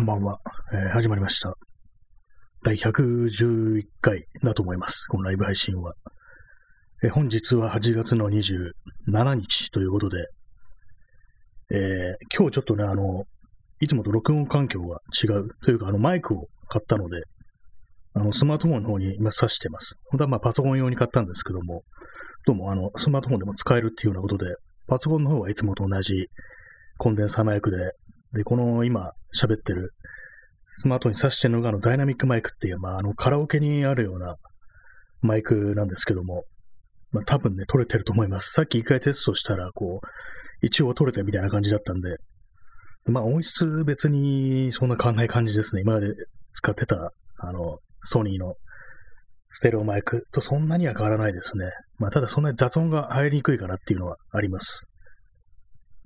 こんばんは、えー始まりました。第111回だと思います。このライブ配信は。えー本日は8月の27日ということで、えー今日ちょっとね、あの、いつもと録音環境が違う。というか、あの、マイクを買ったので、あの、スマートフォンの方に今挿してます。本当はまあパソコン用に買ったんですけども、どうもあの、スマートフォンでも使えるっていうようなことで、パソコンの方はいつもと同じコンデンサーマイクで、で、この今喋ってるスマートに挿してるのがあのダイナミックマイクっていう、まあ、あのカラオケにあるようなマイクなんですけども、まあ、多分ね、撮れてると思います。さっき一回テストしたら、こう、一応撮れてるみたいな感じだったんで、まあ音質別にそんな変わんない感じですね。今まで使ってた、あの、ソニーのステレオマイクとそんなには変わらないですね。まあただそんなに雑音が入りにくいかなっていうのはあります。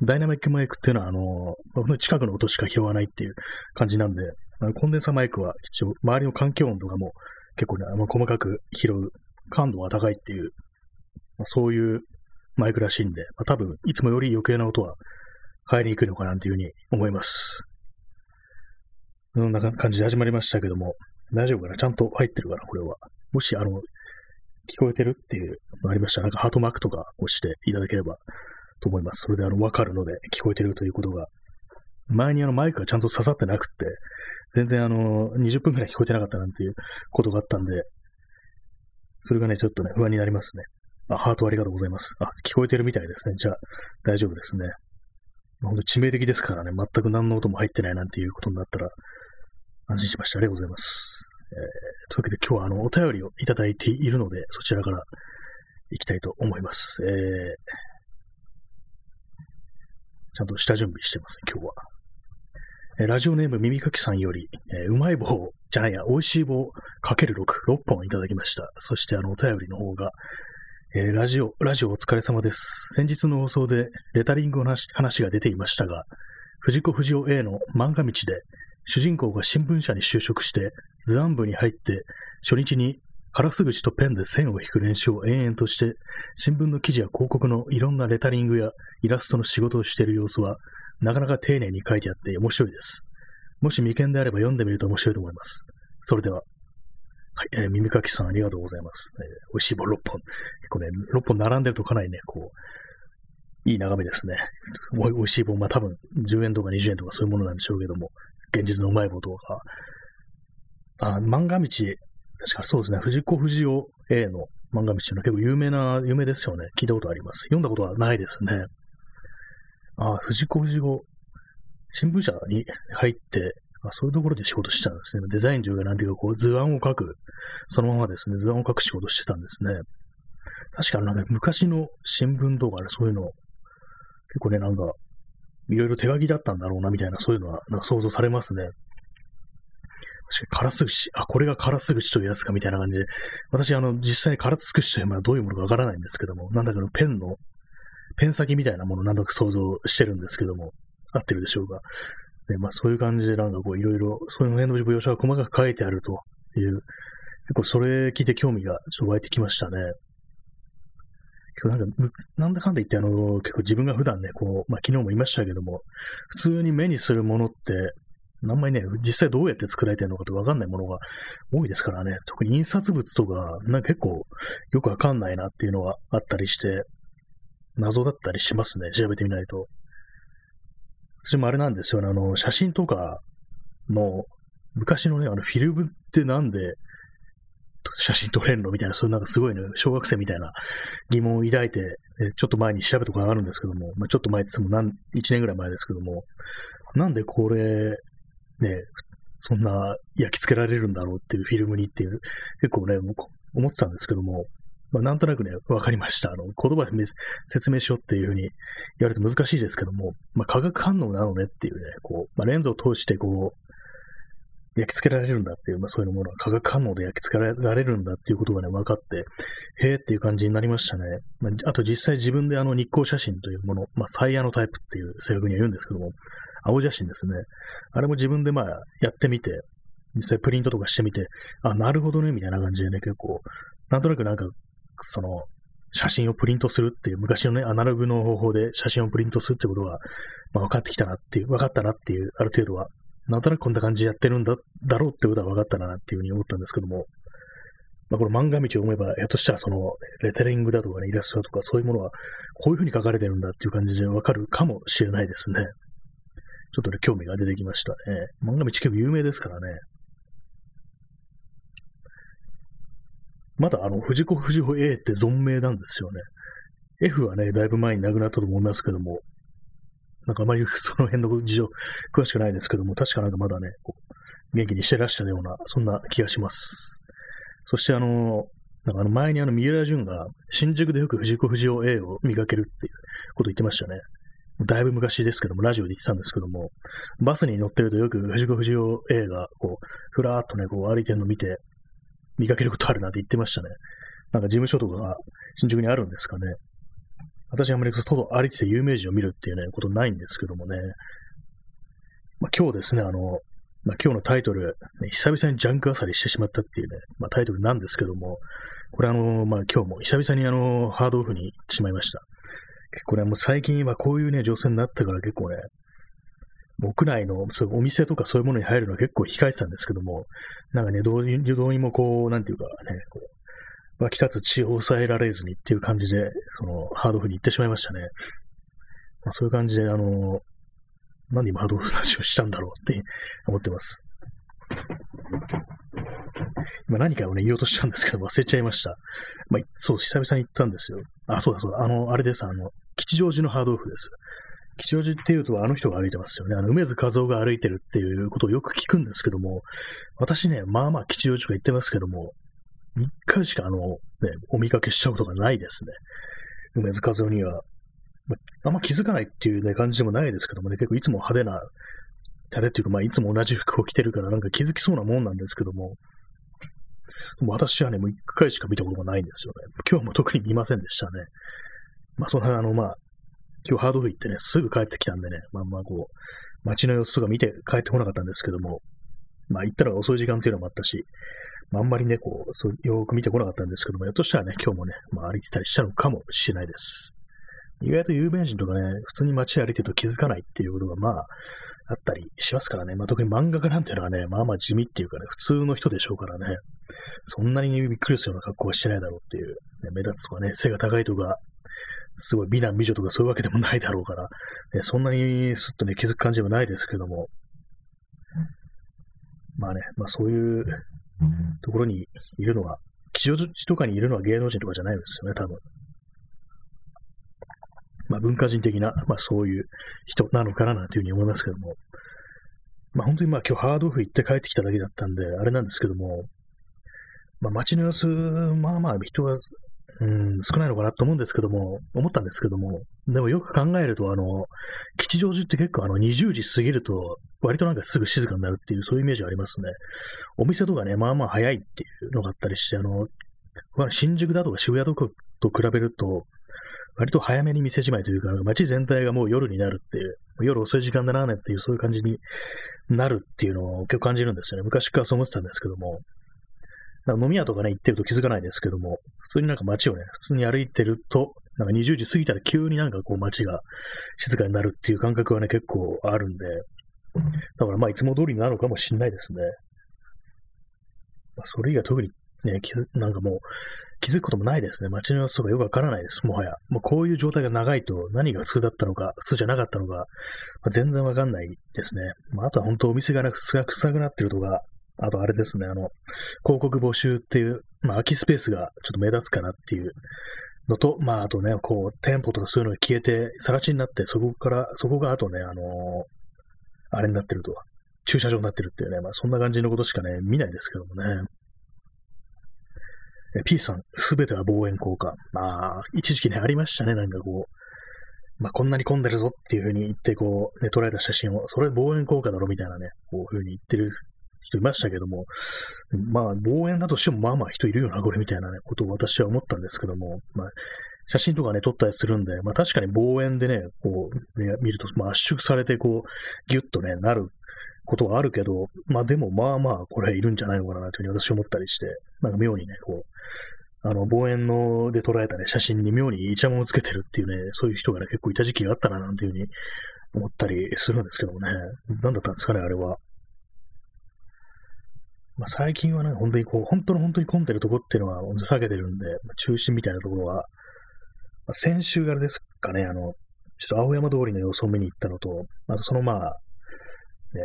ダイナミックマイクっていうのは、あの、本当に近くの音しか拾わないっていう感じなんで、あのコンデンサーマイクは一応周りの環境音とかも結構ね、あの細かく拾う感度が高いっていう、まあそういうマイクらしいんで、まあ、多分いつもより余計な音は入りにくいのかなっていうふうに思います。そんな感じで始まりましたけども、大丈夫かな？ちゃんと入ってるかな？これは。もし、あの、聞こえてるっていうのありましたら、なんかハートマークとか押していただければと思います。それであの、わかるので、聞こえてるということが。前にあの、マイクがちゃんと刺さってなくって、全然あの、20分くらい聞こえてなかったなんていうことがあったんで、それがね、ちょっとね、不安になりますね。あ、ハートありがとうございます。あ、聞こえてるみたいですね。じゃあ、大丈夫ですね。本当致命的ですからね、全く何の音も入ってないなんていうことになったら、安心しました。ありがとうございます。えー、というわけで今日はあの、お便りをいただいているので、そちらから行きたいと思います。えー、ちゃんと下準備してますね、今日は。えラジオネーム耳かきさんより、えーうまい棒じゃないや、美味しい棒かける6、6本いただきました。そしてあの、お便りの方が、えーラジオ、ラジオお疲れ様です。先日の放送でレタリングの話が出ていましたが、藤子不二雄 A の漫画道で、主人公が新聞社に就職して、図案部に入って、初日にカラス口とペンで線を引く練習を延々として、新聞の記事や広告のいろんなレタリングやイラストの仕事をしている様子は、なかなか丁寧に書いてあって面白いです。もし未見であれば読んでみると面白いと思います。それでは。はい、えー耳かきさんありがとうございます。えー美味しい棒6本。結構ね、6本並んでるとかなりね、こう、いい眺めですね。美味しい棒、まあ多分10円とか20円とかそういうものなんでしょうけども、現実のうまい棒とか。あ、漫画道、確かそうですね、藤子不二雄 A の漫画道の結構有名な、有名ですよね。聞いたことあります。読んだことはないですね。ああ、藤子不二雄、新聞社に入って、あそういうところで仕事してたんですね。デザインというか、なんていうか、こう、図案を書く、そのままですね、図案を書く仕事してたんですね。確かなんか昔の新聞とかね、そういうの、結構ね、なんか、いろいろ手書きだったんだろうな、みたいな、そういうのは、なんか想像されますね。確かに、カラス口、あ、これがカラス口というやつか、みたいな感じで、私、あの、実際にカラス口というのはどういうものかわからないんですけども、なんだかのペンの、ペン先みたいなものをなんとか想像してるんですけども、合ってるでしょうか。で、まあそういう感じでなんかこういろいろ、そういう辺の描写が細かく書いてあるという、結構それ聞いて興味がちょっと湧いてきましたね。今日なんか、なんだかんだ言ってあの、結構自分が普段ね、こう、まあ昨日も言いましたけども、普通に目にするものって、あんまりね、実際どうやって作られてるのかってわかんないものが多いですからね、特に印刷物とか、なんか結構よくわかんないなっていうのがあったりして、謎だったりしますね、調べてみないと。私もあれなんですよね、あの、写真とかの、昔のね、あの、フィルムってなんで、写真撮れんの？みたいな、そういうなんかすごいね、小学生みたいな疑問を抱いて、ちょっと前に調べたことがあるんですけども、まあ、ちょっと前って言っても何、1年ぐらい前ですけども、なんでこれ、ね、そんな焼き付けられるんだろうっていうフィルムにっていう、結構ね、思ってたんですけども、まあ、なんとなくね、わかりました。あの、言葉で説明しようっていうふうに言われて難しいですけども、まあ、化学反応なのねっていうね、こう、まあ、レンズを通してこう、焼き付けられるんだっていう、まあ、そういうものは化学反応で焼き付けられるんだっていうことがね、分かって、へえっていう感じになりましたね。まあ、あと実際自分であの日光写真というもの、まあ、サイヤのタイプっていう正確には言うんですけども、青写真ですね。あれも自分でまあやってみて、実際プリントとかしてみて、あ、なるほどね、みたいな感じでね、結構、なんとなくなんか、その、写真をプリントするっていう、昔のね、アナログの方法で写真をプリントするってことが、まあ、分かってきたなっていう、分かったなっていう、ある程度はなんとなくこんな感じでやってるんだ、だろうってことは分かったなっていうふうに思ったんですけども、まあ、この漫画道を読めば、ひょっとしたらその、レタリングだとかね、イラストだとか、そういうものは、こういう風に書かれてるんだっていう感じでわかるかもしれないですね。ちょっとね、興味が出てきましたね。漫画道結構有名ですからね。まだあの、藤子不二雄 A って存命なんですよね。F はね、だいぶ前に亡くなったと思いますけども、なんかあまりその辺の事情詳しくないですけども、確かなんかまだね、元気にしてらしたような、そんな気がします。そしてあの、なんかあの前にあの三浦淳が新宿でよく藤子不二雄 A を見かけるっていうこと言ってましたね。だいぶ昔ですけども、ラジオで言ってたんですけども、バスに乗ってるとよく藤子不二雄 A がこう、ふらーっとね、こう歩いてるの見て、見かけることあるなって言ってましたね。なんか事務所とかが新宿にあるんですかね。私あんまり外歩いてて有名人を見るっていうね、ことないんですけどもね。まあ、今日ですね、あの、まあ、今日のタイトル、ね、久々にジャンクあさりしてしまったっていうね、まあ、タイトルなんですけども、これあの、まあ、今日も久々にあの、ハードオフに行ってしまいました。結構ね、もう最近はこういうね、女性になったから結構ね、屋内のそうお店とかそういうものに入るのは結構控えてたんですけども、なんかね、どうにどうにもこう、なんていうかね、こう湧き立つ血を抑えられずにっていう感じで、その、ハードオフに行ってしまいましたね。まあ、そういう感じで、あの、何で今ハードオフの話をしたんだろうって思ってます。今何かをね、言おうとしたんですけど忘れちゃいました。まあ、そう、久々に行ったんですよ。あ、そうだそうだ。あの、あれです。あの、吉祥寺のハードオフです。吉祥寺っていうとあの人が歩いてますよね。あの、梅津和夫が歩いてるっていうことをよく聞くんですけども、私ね、まあまあ吉祥寺とか行ってますけども、3日しかあの、ね、お見かけしちゃうことがないですね。梅津和夫には。あんま気づかないっていうね、感じでもないですけどもね、結構いつも派手な、派手っていうか、まあいつも同じ服を着てるからなんか気づきそうなもんなんですけども、も私はね、もう一回しか見たことがないんですよね。今日も特に見ませんでしたね。まあその辺あの、まあ、今日ハードオフ行ってね、すぐ帰ってきたんでね、まあまあこう、街の様子とか見て帰ってこなかったんですけども、まあ行ったら遅い時間っていうのもあったし、まあ、あんまりね、こう、そうよく見てこなかったんですけども、ひょっとしたらね、今日もね、まあ歩いてたりしたのかもしれないです。意外と有名人とかね、普通に街歩いてると気づかないっていうことが、まあ、あったりしますからね。まあ、特に漫画家なんていうのはね、まあまあ地味っていうかね、普通の人でしょうからね。そんなにびっくりするような格好はしてないだろうっていう、ね、目立つとかね、背が高いとか、すごい美男美女とかそういうわけでもないだろうから、ね、そんなにすっとね、気づく感じはないですけども。まあね、まあそういうところにいるのは、吉祥寺とかにいるのは芸能人とかじゃないですよね、多分。まあ、文化人的な、まあ、そういう人なのかななんていうふうに思いますけども、まあ、本当にまあ今日ハードオフ行って帰ってきただけだったんで、あれなんですけども、まあ、街の様子、まあまあ人は、うん、少ないのかなと思うんですけども、思ったんですけども、でもよく考えると、あの、吉祥寺って結構あの20時過ぎると、割となんかすぐ静かになるっていう、そういうイメージありますね。お店とかね、まあまあ早いっていうのがあったりして、あの、新宿だとか渋谷とかと比べると、割と早めに店じまいというか、街全体がもう夜になるっていう、夜遅い時間だなねっていう、そういう感じになるっていうのを結構感じるんですよね。昔からそう思ってたんですけども。なんか飲み屋とかね、行ってると気づかないですけども、普通になんか街をね、普通に歩いてると、なんか20時過ぎたら急になんかこう街が静かになるっていう感覚はね、結構あるんで、だからまあいつも通りなのかもしれないですね。まあ、それ以外特にね、気づ、なんかもう、気づくこともないですね。街の様子とかよくわからないです、もはや。もうこういう状態が長いと何が普通だったのか、普通じゃなかったのか、まあ、全然わかんないですね。まあ、あとは本当お店が臭くなってるとか、あとあれですね、あの、広告募集っていう、まあ、空きスペースがちょっと目立つかなっていうのと、まあ、あとね、こう、店舗とかそういうのが消えて、更地になって、そこから、そこがあとね、あのー、あれになってると、駐車場になってるっていうね、まあ、そんな感じのことしかね、見ないですけどもね。P さん、すべては望遠効果。まあ、一時期ね、ありましたね、なんかこう、まあ、こんなに混んでるぞっていう風に言って、こう、ね、捉えた写真を、それ望遠効果だろみたいなね、こういう風に言ってる人いましたけども、まあ、望遠だとしても、まあまあ人いるよな、これみたいなね、ことを私は思ったんですけども、まあ、写真とかね、撮ったりするんで、まあ確かに望遠でね、こう、ね、見ると、まあ圧縮されて、こう、ギュッとね、なることはあるけど、まあでもまあまあこれいるんじゃないのかなというふうに私は思ったりして、なんか妙にね、こう、あの、望遠ので捉えたね、写真に妙にイチャモンをつけてるっていうね、そういう人がね、結構いた時期があったななんていうふうに思ったりするんですけどもね、何だったんですかね、あれは。まあ、最近はね、本当にこう、本当の本当に混んでるとこっていうのは避けてるんで、まあ、中心みたいなところは、まあ、先週からですかね、あの、ちょっと青山通りの様子を見に行ったのと、あとそのまあ、ね、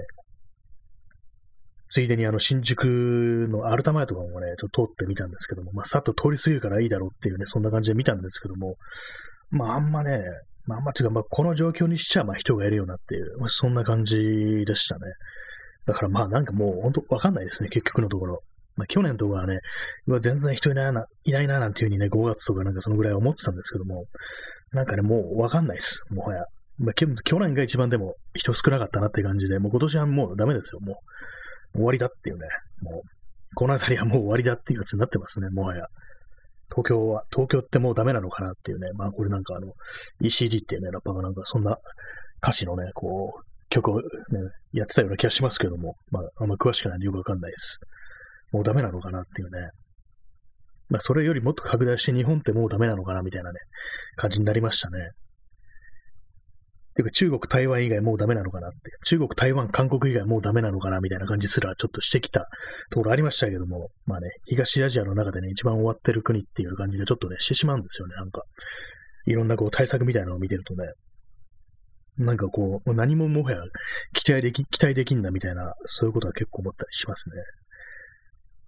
ついでにあの新宿のアルタ前とかもね、ちょっと通ってみたんですけども、まあ、さっと通り過ぎるからいいだろうっていうね、そんな感じで見たんですけども、まあ、あんまね、まあ、あんまっていうか、まあ、この状況にしちゃ、まあ、人がいるよなっていう、まあ、そんな感じでしたね。だからまあ、なんかもう、本当わかんないですね、結局のところ。まあ、去年とかはね、うわ、全然人いないな、いないな、なんていうふうにね、5月とかなんかそのぐらい思ってたんですけども、なんかね、もうわかんないです、もはや。まあ、去年が一番でも人少なかったなって感じで、もう今年はもうダメですよ、もう。終わりだっていうね、もう、この辺りはもう終わりだっていうやつになってますね、もはや。東京は、東京ってもうダメなのかなっていうね、まあこれなんかあの、ECD っていうね、ラッパーがなんかそんな歌詞のね、こう、曲をね、やってたような気がしますけども、まああんま詳しくないんでよくわかんないです。もうダメなのかなっていうね。まあそれよりもっと拡大して日本ってもうダメなのかなみたいなね、感じになりましたね。ていうか中国、台湾以外もうダメなのかなって。中国、台湾、韓国以外もうダメなのかなみたいな感じすらちょっとしてきたところありましたけども、まあね、東アジアの中でね、一番終わってる国っていう感じがちょっとね、してしまうんですよね、なんか。いろんなこう対策みたいなのを見てるとね。なんかこう、何ももはや期待でき、期待できんなみたいな、そういうことは結構思ったりしますね。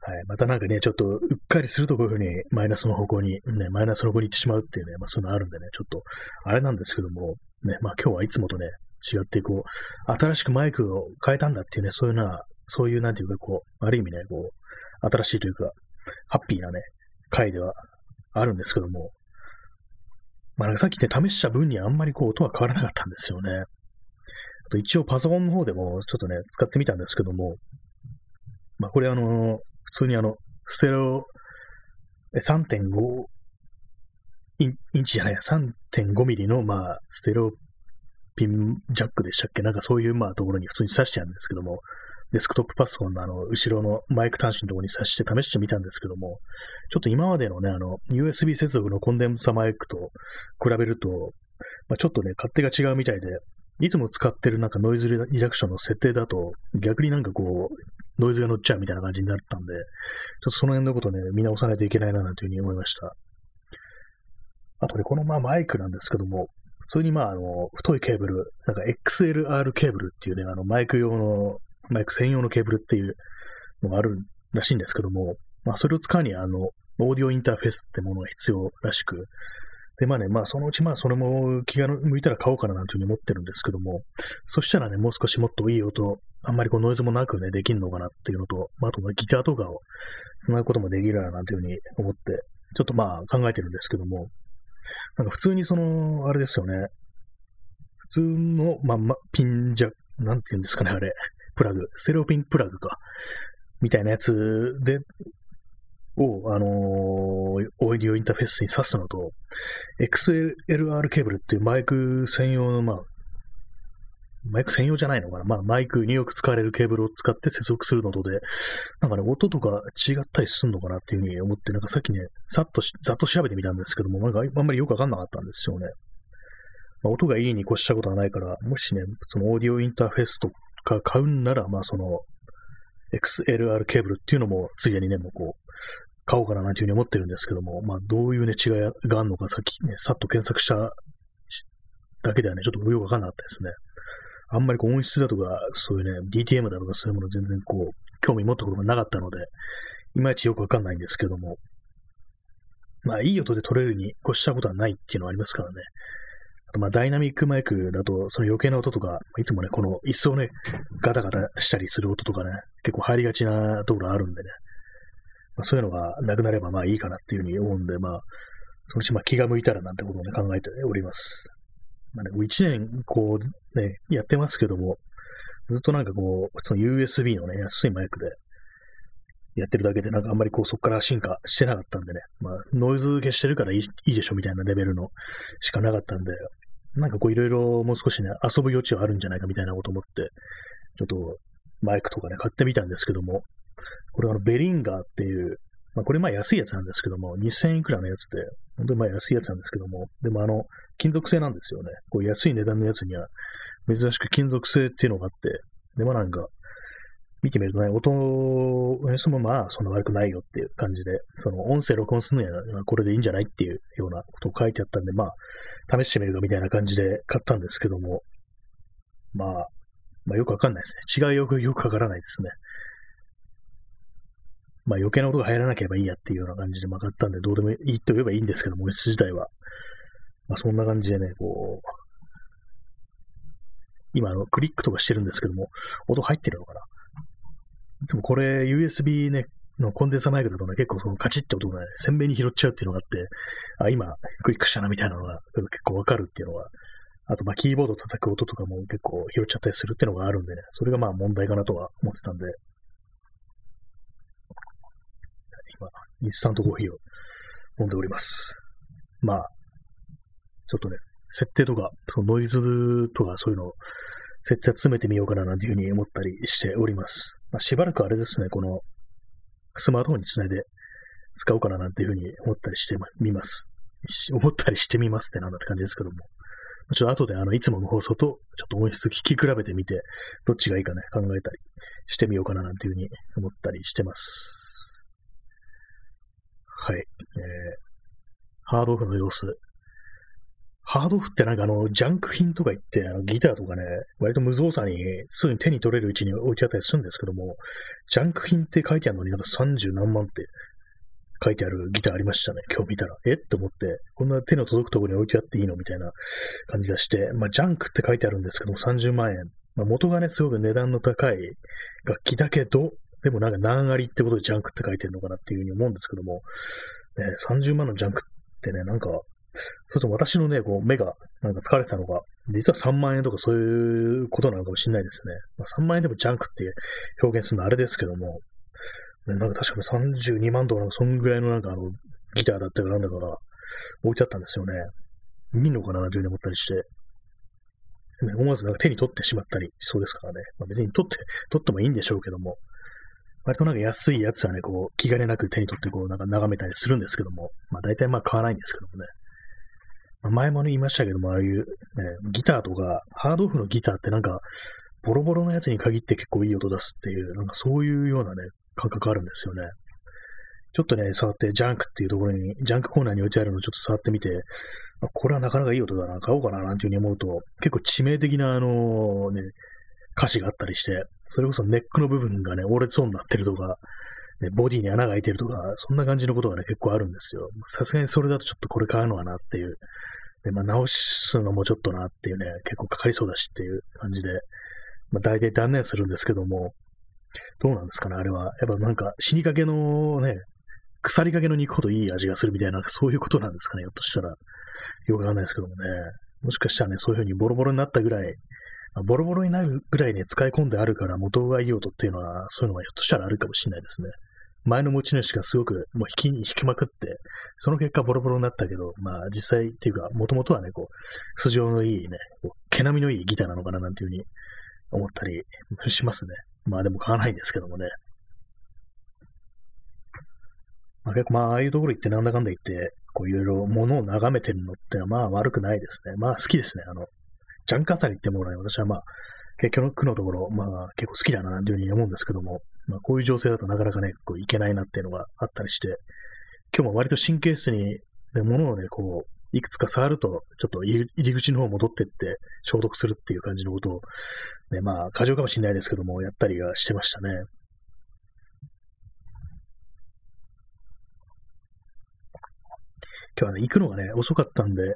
はい。またなんかね、ちょっと、うっかりするとこういうふうにマイナスの方向に、ね、マイナスの方向に行ってしまうっていうね、まあそういうのあるんでね、ちょっと、あれなんですけども、ね、まあ今日はいつもとね、違ってこう、新しくマイクを変えたんだっていうね、そういうな、そういうなんていうかこう、ある意味ね、こう、新しいというか、ハッピーなね、回ではあるんですけども、まあさっきね、試した分にあんまりこう音は変わらなかったんですよね。あと一応パソコンの方でもちょっとね、使ってみたんですけども、まあこれあの、普通にあの、ステレオ、3.5インインチじゃない、3.5ミリの、まあ、ステレオピンジャックでしたっけ？なんかそういう、まあ、ところに普通に挿してあるんですけども、デスクトップパソコンのあの、後ろのマイク端子のところに挿して試してみたんですけども、ちょっと今までのね、あの、USB 接続のコンデンサマイクと比べると、まあ、ちょっとね、勝手が違うみたいで、いつも使ってるなんかノイズリダクションの設定だと、逆になんかこう、ノイズが乗っちゃうみたいな感じになったんで、ちょっとその辺のことね、見直さないといけないな、なんていうふうに思いました。あとね、このまあマイクなんですけども、普通にまああの、太いケーブル、なんか XLR ケーブルっていうね、あのマイク用の、マイク専用のケーブルっていうのがあるらしいんですけども、まあそれを使うにはあの、オーディオインターフェースってものが必要らしく、で、まあね、まあそのうちまあそれも気が向いたら買おうかななんていうふうに思ってるんですけども、そしたらね、もう少しもっといい音、あんまりこうノイズもなくね、できるのかなっていうのと、まあ、あとギターとかを繋ぐこともできるななんていうふうに思って、ちょっとまあ考えてるんですけども、なんか普通にその、あれですよね、普通の、まあ、ま、ピンジャ、なんて言うんですかね、あれ、プラグ、ステレオピンプラグか、みたいなやつで、を、あのー、オーディオインターフェースに挿すのと、XLR ケーブルっていうマイク専用の、まあ、マイク専用じゃないのかなまあ、マイクによく使われるケーブルを使って接続するのとで、なんかね、音とか違ったりするのかなっていうふうに思って、なんかさっきね、さっとざっと調べてみたんですけども、なんかあんまりよくわかんなかったんですよね。まあ、音がいいに越したことはないから、もしね、そのオーディオインターフェースとか買うんなら、まあその、XLR ケーブルっていうのも、ついでにね、もうこう、買おうかななんていうふうに思ってるんですけども、まあ、どういうね、違いがあるのか、さっきね、さっと検索しただけではね、ちょっとよくわかんなかったですね。あんまりこう音質だとか、そういうね、DTM だとかそういうもの全然こう、興味持ったことがなかったので、いまいちよくわかんないんですけども、まあ、いい音で撮れるに越したことはないっていうのはありますからね。まあ、ダイナミックマイクだと、その余計な音とか、いつもね、この一層ね、ガタガタしたりする音とかね、結構入りがちなところあるんでね、まあ、そういうのがなくなればまあいいかなっていうふうに思うんで、まあ、そのうちまあ気が向いたらなんてことをね、考えております。まあね、一年こうね、やってますけども、ずっとなんかこう、普通の USB のね、安いマイクでやってるだけで、なんかあんまりこうそこから進化してなかったんでね、まあノイズ消してるからいいいいでしょみたいなレベルのしかなかったんで、なんかこういろいろもう少しね、遊ぶ余地はあるんじゃないかみたいなこと思って、ちょっとマイクとかね、買ってみたんですけども、これあの、ベリンガーっていう、まあこれまあ安いやつなんですけども、2000いくらのやつで、本当にまあ安いやつなんですけども、でもあの、金属製なんですよね。こう安い値段のやつには、珍しく金属製っていうのがあって、でもなんか、見てみるとね、音の質もまあそんな悪くないよっていう感じで、その音声録音するのはこれでいいんじゃないっていうようなことを書いてあったんで、まあ試してみるかみたいな感じで買ったんですけども、まあ、まあよくわかんないですね。違いよくよくわからないですね。まあ余計な音が入らなければいいやっていうような感じで曲がったんで、どうでもいいと言えばいいんですけども、音質自体は。まあそんな感じでね、こう、今あの、クリックとかしてるんですけども、音入ってるのかないつもこれ USB ね、のコンデンサマイクだとね、結構そのカチッって音がね、鮮明に拾っちゃうっていうのがあって、あ、今クリックしたなみたいなのが結構わかるっていうのが、あとまあキーボード叩く音とかも結構拾っちゃったりするっていうのがあるんでね、それがまあ問題かなとは思ってたんで、今、日産とコーヒーを飲んでおります。まあ、ちょっとね、設定とか、そのノイズとかそういうのを設定詰めてみようかななんていうふうに思ったりしております。まあ、しばらくあれですね、このスマートフォンにつないで使おうかななんていうふうに思ったりしてみます。思ったりしてみますってなんだって感じですけども。ちょっと後であの、いつもの放送とちょっと音質聞き比べてみて、どっちがいいかね、考えたりしてみようかななんていうふうに思ったりしてます。はい。えー、ハードオフの様子、ハードオフってなんかあの、ジャンク品とか言って、あのギターとかね、割と無造作にすぐに手に取れるうちに置いてあったりするんですけども、ジャンク品って書いてあるのになんか30何万って書いてあるギターありましたね。今日見たら。えって思って、こんな手の届くところに置いてあっていいのみたいな感じがして、まあ、ジャンクって書いてあるんですけども、30万円。まあ、元がね、すごく値段の高い楽器だけど、でもなんか何割ってことでジャンクって書いてるのかなっていうふうに思うんですけども、ね、30万のジャンクってね、なんかそれと私のね、こう目がなんか疲れてたのが、実は3万円とかそういうことなのかもしれないですね。まあ、3万円でもジャンクって表現するのはあれですけども、ね、なんか確かに32万とかなんかそんぐらいのなんかあの、ギターだったかなんだから置いてあったんですよね。見んのかなというふうに思ったりして、ね、思わずなんか手に取ってしまったりしそうですからね。まあ、別に取って、取ってもいいんでしょうけども、割となんか安いやつはね、こう、気兼ねなく手に取ってこう、なんか眺めたりするんですけども、まあ大体まあ買わないんですけどもね。前もね言いましたけども、ああいう、ね、ギターとか、ハードオフのギターってなんか、ボロボロのやつに限って結構いい音出すっていう、なんかそういうようなね、感覚あるんですよね。ちょっとね、触って、ジャンクっていうところに、ジャンクコーナーに置いてあるのをちょっと触ってみて、あこれはなかなかいい音だな、買おうかな、なんていうふうに思うと、結構致命的な、あのね、歌詞があったりして、それこそネックの部分がね、折れそうになってるとか、ね、ボディに穴が開いてるとか、そんな感じのことがね、結構あるんですよ。さすがにそれだとちょっとこれ買うのはなっていう。で、まあ、直すのもちょっとなっていうね、結構かかりそうだしっていう感じで、まあ、大体断念するんですけども、どうなんですかね、あれは。やっぱなんか死にかけのね、腐りかけの肉ほどいい味がするみたいな、そういうことなんですかね、ひょっとしたら。よくわかんないですけどもね。もしかしたらね、そういう風にボロボロになったぐらい、まあ、ボロボロになるぐらいね、使い込んであるから元がいい音っていうのは、そういうのがひょっとしたらあるかもしれないですね。前の持ち主がすごくもう引き引きまくって、その結果ボロボロになったけど、まあ実際っていうか、もともとはね、こう、素性のいいね、毛並みのいいギターなのかななんていうふうに思ったりしますね。まあでも買わないんですけどもね。まあ結構まあああいうところ行ってなんだかんだ言って、こういろいろ物を眺めてるのってのはまあ悪くないですね。まあ好きですね。あの、ジャンカーサリってものは私はまあ結局のところ、まあ結構好きだななんていうふうに思うんですけども、まあ、こういう情勢だとなかなかね、こういけないなっていうのがあったりして、今日も割と神経質に、ね、物をね、こう、いくつか触ると、ちょっと入り口の方戻ってって消毒するっていう感じのことを、ね、まあ、過剰かもしれないですけども、やったりはしてましたね。今日はね、行くのがね、遅かったんで、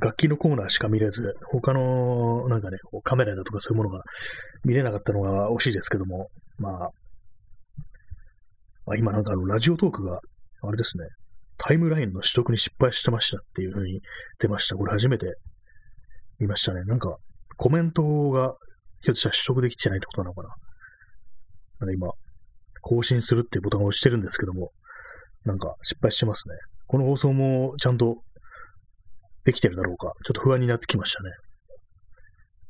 楽器のコーナーしか見れず、他の、なんかね、カメラだとかそういうものが見れなかったのが惜しいですけども、まあ、あ今なんかあの、ラジオトークが、あれですね、タイムラインの取得に失敗してましたっていう風に出ました。これ初めて見ましたね。なんか、コメントが、ひょっとしたら取得できてないってことなのかな。なんか今、更新するっていうボタンを押してるんですけども、なんか失敗してますね。この放送もちゃんとできてるだろうか、ちょっと不安になってきましたね。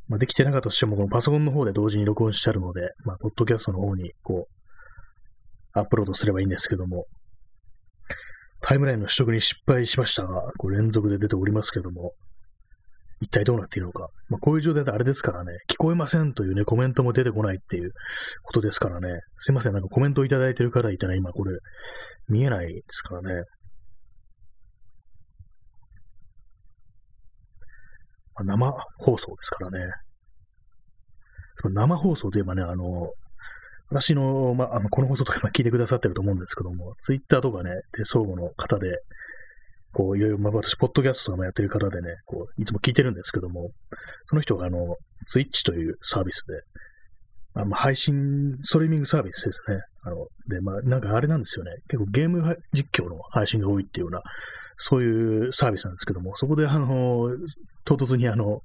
まあ、できてなかったとしても、このパソコンの方で同時に録音してあるので、まあ、ポッドキャストの方に、こう、アップロードすればいいんですけども、タイムラインの取得に失敗しましたが、こう連続で出ておりますけども、一体どうなっているのか。まあ、こういう状態であれですからね、聞こえませんというね、コメントも出てこないっていうことですからね、すいません、なんかコメントをいただいている方いたら今これ、見えないですからね。まあ、生放送ですからね。生放送といえばね、あの、私の、まあ、の、この放送とか聞いてくださってると思うんですけども、ツイッターとかね、で、相互の方で、こう、いろいろ、まあ、私、ポッドキャストとかもやってる方でね、こう、いつも聞いてるんですけども、その人が、あの、ツイッチというサービスで、あま、配信、ストリーミングサービスですね。あの、で、まあ、なんかあれなんですよね。結構ゲーム実況の配信が多いっていうような、そういうサービスなんですけども、そこで、あの、唐突にあの、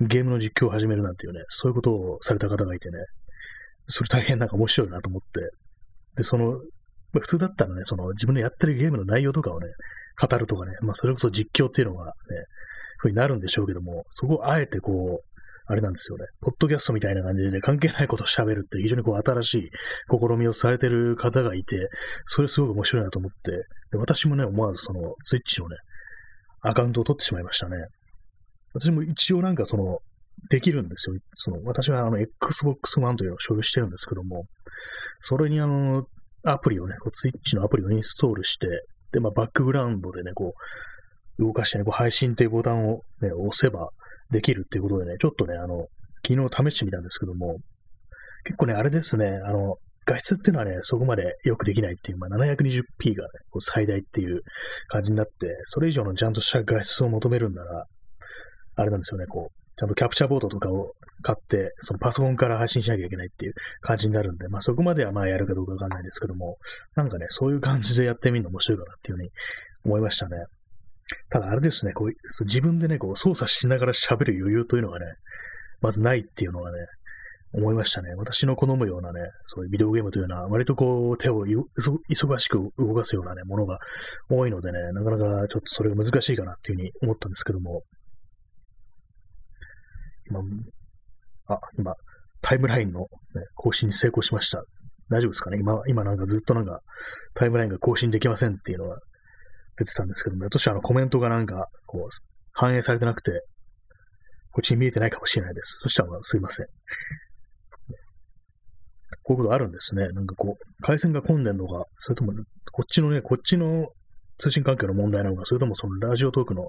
ゲームの実況を始めるなんていうね、そういうことをされた方がいてね、それ大変なんか面白いなと思って、で、その、まあ、普通だったらね、その自分のやってるゲームの内容とかをね、語るとかね、まあそれこそ実況っていうのがね、ふうになるんでしょうけども、そこをあえてこう、あれなんですよね。ポッドキャストみたいな感じでね関係ないことを喋るって非常にこう新しい試みをされてる方がいて、それすごく面白いなと思って、で私もね、思わずそのツイッチのね、アカウントを取ってしまいましたね。私も一応なんかその、できるんですよ。その、私はあの、Xbox One というのを所有してるんですけども、それにあの、アプリをね、こうツイッチのアプリをインストールして、で、まあ、バックグラウンドでね、こう、動かしてね、こう配信っていうボタンをね、押せばできるっていうことでね、ちょっとね、あの、昨日試してみたんですけども、結構ね、あれですね、あの、画質っていうのはね、そこまでよくできないっていう、まあ、720p がね、こう最大っていう感じになって、それ以上のちゃんとした画質を求めるんなら、あれなんですよね、こう、ちゃんとキャプチャーボードとかを買って、そのパソコンから配信しなきゃいけないっていう感じになるんで、まあそこまではまあやるかどうかわかんないですけども、なんかね、そういう感じでやってみるの面白いかなっていうふうに思いましたね。ただあれですね、こう自分でね、こう操作しながら喋る余裕というのがね、まずないっていうのがね、思いましたね。私の好むようなね、そういうビデオゲームというのは、割とこう、手を忙しく動かすようなね、ものが多いのでね、なかなかちょっとそれが難しいかなっていうふうに思ったんですけども、今、あ、今、タイムラインの、ね、更新に成功しました。大丈夫ですかね？今、今なんかずっとなんか、タイムラインが更新できませんっていうのが出てたんですけども、私はあのコメントがなんか、こう、反映されてなくて、こっちに見えてないかもしれないです。そしたらすいません。こういうことあるんですね。なんかこう、回線が混んでんのか、それとも、こっちのね、こっちの通信環境の問題なのか、それともそのラジオトークの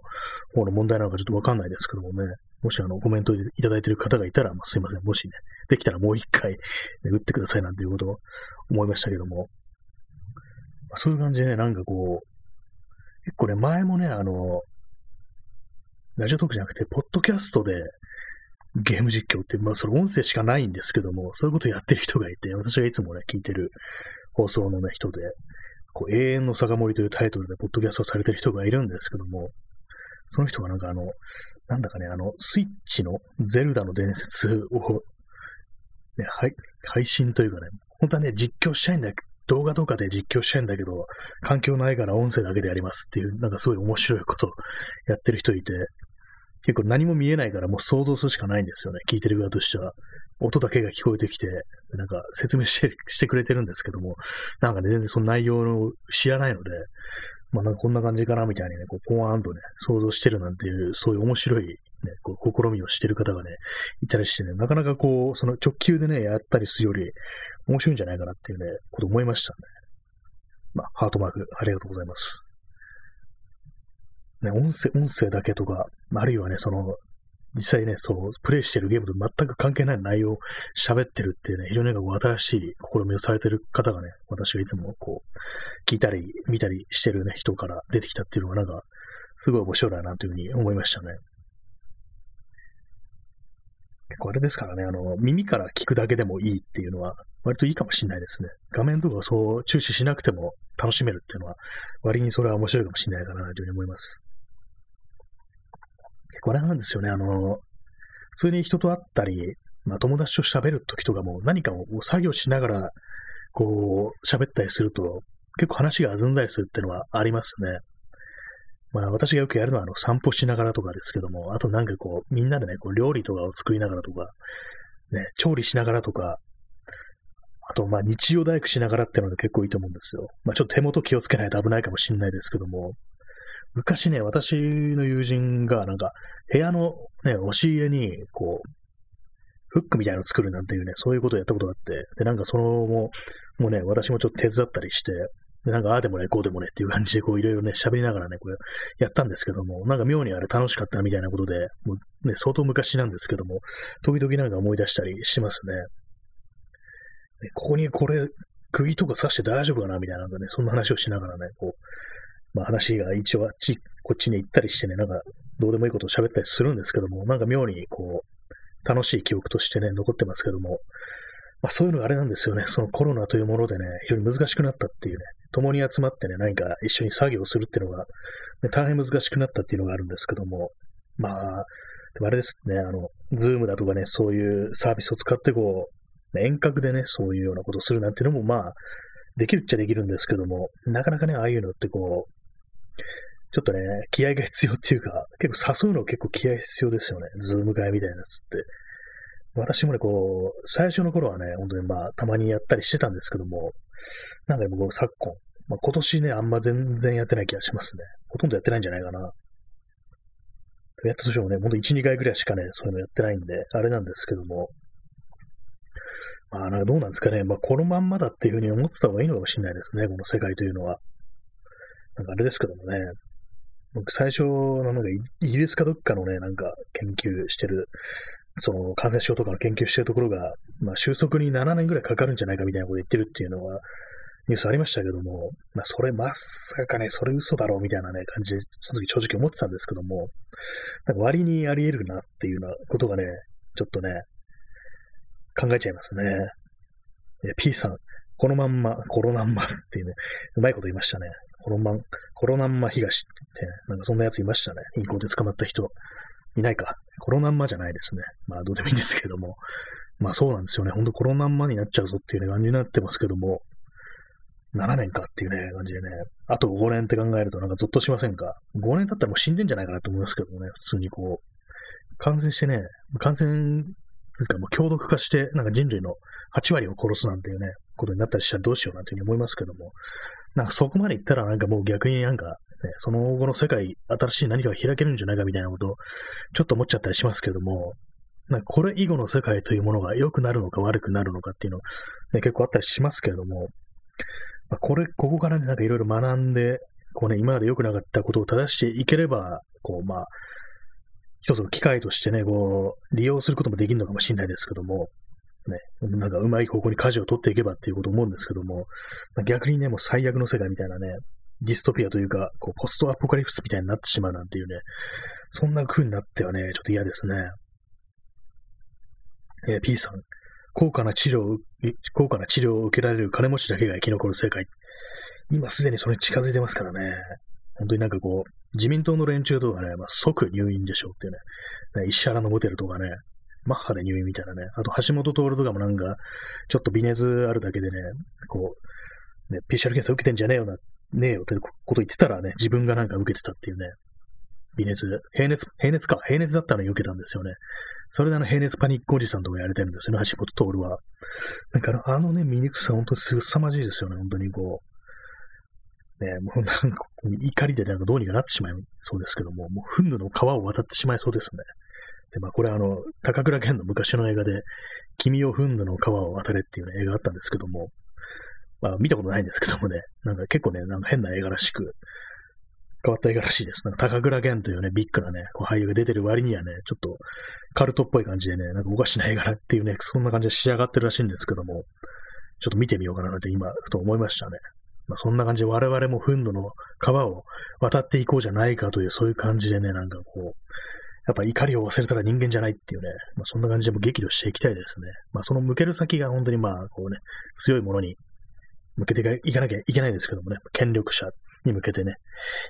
方の問題なのかちょっとわかんないですけどもね、もしあのコメントいただいている方がいたら、まあ、すいません。もしね、できたらもう一回、ね、打ってくださいなんていうことを思いましたけども、まあ、そういう感じでね、なんかこう、結構ね、前もね、あの、ラジオトークじゃなくて、ポッドキャストでゲーム実況って、まあ、それ音声しかないんですけども、そういうことやってる人がいて、私がいつもね、聞いてる放送のね、人で、こう、永遠の酒盛りというタイトルでポッドキャストされてる人がいるんですけども、その人がなんかあの、なんだかね、あの、スイッチのゼルダの伝説を、ね、配配信というかね、本当はね、実況したいんだけど動画とかで実況したいんだけど、環境ないから音声だけでやりますっていう、なんかすごい面白いことやってる人いて、結構何も見えないからもう想像するしかないんですよね。聞いてる側としては。音だけが聞こえてきて、なんか説明してしてくれてるんですけども、なんかね、全然その内容を知らないので、まあなんかこんな感じかなみたいにね、こう、ポワーンとね、想像してるなんていう、そういう面白いね、こう、試みをしてる方がね、いたりしてね、なかなかこう、その直球でね、やったりするより、面白いんじゃないかなっていうね、こと思いましたね。まあ、ハートマーク、ありがとうございます。ね、音声、音声だけとか、あるいはね、その、実際ね、そう、プレイしてるゲームと全く関係ない内容を喋ってるっていうね、非常に新しい試みをされてる方がね、私がいつもこう、聞いたり、見たりしてるね、人から出てきたっていうのがなんか、すごい面白いなというふうに思いましたね。結構あれですからね、あの、耳から聞くだけでもいいっていうのは、割といいかもしれないですね。画面とかそう注視しなくても楽しめるっていうのは、割にそれは面白いかもしれないかなというふうに思います。結構あれなんですよね、あの、普通に人と会ったり、まあ、友達と喋るときとかも何かを作業しながら、こう、喋ったりすると、結構話が弾んだりするっていうのはありますね。まあ私がよくやるのはあの散歩しながらとかですけども、あとなんかこう、みんなでね、こう料理とかを作りながらとか、ね、調理しながらとか、あとまあ日曜大工しながらっていうのが結構いいと思うんですよ。まあちょっと手元気をつけないと危ないかもしれないですけども、昔ね、私の友人が、なんか、部屋のね、押し入れに、こう、フックみたいなの作るなんていうね、そういうことをやったことがあって、で、なんかそのも、うね、私もちょっと手伝ったりして、で、なんか、ああでもね、こうでもねっていう感じで、こう、いろいろね、喋りながらね、これ、やったんですけども、なんか妙にあれ楽しかったみたいなことで、もうね、相当昔なんですけども、時々なんか思い出したりしますね。ここにこれ、釘とか刺して大丈夫かなみたいなのね、そんな話をしながらね、こう、まあ話が一応あっち、こっちに行ったりしてね、なんか、どうでもいいことを喋ったりするんですけども、なんか妙にこう、楽しい記憶としてね、残ってますけども、まあそういうのがあれなんですよね、そのコロナというものでね、非常に難しくなったっていうね、共に集まってね、何か一緒に作業するっていうのが、ね、大変難しくなったっていうのがあるんですけども、まあ、でもあれですね、あの、ズームだとかね、そういうサービスを使ってこう、遠隔でね、そういうようなことをするなんていうのも、まあ、できるっちゃできるんですけども、なかなかね、ああいうのってこう、ちょっとね、気合が必要っていうか、結構誘うの結構気合必要ですよね。ズーム会みたいなやつって。私もね、こう、最初の頃はね、本当にまあ、たまにやったりしてたんですけども、なんか僕、昨今、まあ、今年ね、あんま全然やってない気がしますね。ほとんどやってないんじゃないかな。やったとしてもね、ほんと1、2回ぐらいしかね、そういうのやってないんで、あれなんですけども。まあ、なんかどうなんですかね。まあ、このまんまだっていうふうに思ってた方がいいのかもしれないですね、この世界というのは。なんかあれですけどもね。僕最初のなんかイギリスかどっかのね、なんか研究してるその感染症とかの研究してるところが、まあ、収束に7年ぐらいかかるんじゃないかみたいなこと言ってるっていうのは、ニュースありましたけども、まあ、それまさかね、それ嘘だろうみたいなね、感じで、その時正直思ってたんですけども、なんか割にあり得るなっていうようなことがね、ちょっとね、考えちゃいますね。P さん、このまんま、コロナンマっていうね、うまいこと言いましたね。コロマン、コロナンマ東って、なんかそんなやついましたね。銀行で捕まった人。いないか。コロナンマじゃないですね。まあ、どうでもいいんですけども。まあ、そうなんですよね。ほんとコロナンマになっちゃうぞっていう、ね、感じになってますけども、7年かっていうね、感じでね、あと5年って考えるとなんかゾッとしませんか ?5 年経ったらもう死んでんじゃないかなと思いますけどもね、普通にこう、感染してね、感染、つうかもう強毒化して、なんか人類の8割を殺すなんていうね、ことになったりしたらどうしようなんていうふうに思いますけども、なんかそこまで行ったらなんかもう逆になんかね、その後の世界、新しい何かが開けるんじゃないかみたいなことを、ちょっと思っちゃったりしますけども、なんかこれ以後の世界というものが良くなるのか悪くなるのかっていうの、ね、結構あったりしますけれども、まあ、これ、ここからね、なんかいろいろ学んで、こうね、今まで良くなかったことを正していければ、こう、まあ、一つの機会としてね、こう、利用することもできるのかもしれないですけども、ね、なんかうまい方向に舵を取っていけばっていうこと思うんですけども、逆にね、もう最悪の世界みたいなね、ディストピアというか、こう、ポストアポカリプスみたいになってしまうなんていうね、そんな風になってはね、ちょっと嫌ですね。えー、P さん、高価な治療、高価な治療を受けられる金持ちだけが生き残る世界。今すでにそれに近づいてますからね。本当になんかこう、自民党の連中とかね、まあ、即入院でしょうっていうね、ね石原のモテルとかね、マッハで入院みたいなね、あと橋本徹とかもなんか、ちょっと微熱あるだけでね、こう、ね、PCR 検査受けてんじゃねえよなねえよってこと言ってたらね、自分がなんか受けてたっていうね、微熱、平熱、平熱か、平熱だったのに受けたんですよね。それであの平熱パニックおじさんとかやれてるんですよね、橋本徹は。だからあのね、醜さ本当にすさまじいですよね、本当にこう。ねもうなんか、怒りでなんかどうにかなってしまいそうですけども、もう、憤怒の川を渡ってしまいそうですね。で、まあ、これあの、高倉健の昔の映画で、君を憤怒の川を渡れっていう、ね、映画があったんですけども、まあ見たことないんですけどもね、なんか結構ね、なんか変な映画らしく、変わった映画らしいです。なんか高倉健というね、ビッグなね、こう俳優が出てる割にはね、ちょっとカルトっぽい感じでね、なんかおかしな映画っていうね、そんな感じで仕上がってるらしいんですけども、ちょっと見てみようかなって今、ふと思いましたね。まあそんな感じで我々も憤怒の川を渡っていこうじゃないかという、そういう感じでね、なんかこう、やっぱ怒りを忘れたら人間じゃないっていうね、まあ、そんな感じでも激怒していきたいですね。まあその向ける先が本当にまあこうね、強いものに向けていかなきゃいけないですけどもね、権力者に向けてね、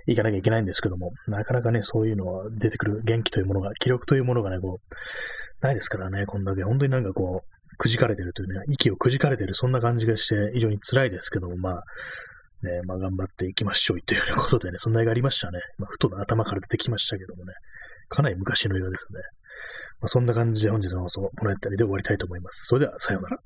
いかなきゃいけないんですけども、なかなかね、そういうのは出てくる元気というものが、気力というものがね、こう、ないですからね、こんだけ、本当になんかこう、くじかれてるというね、息をくじかれてる、そんな感じがして、非常に辛いですけども、まあ、ね、まあ頑張っていきましょうというようなことでね、そんな映画ありましたね。まあ、ふと頭から出てきましたけどもね、かなり昔の映画ですね。まあ、そんな感じで本日の放送、この辺りで終わりたいと思います。それでは、さようなら。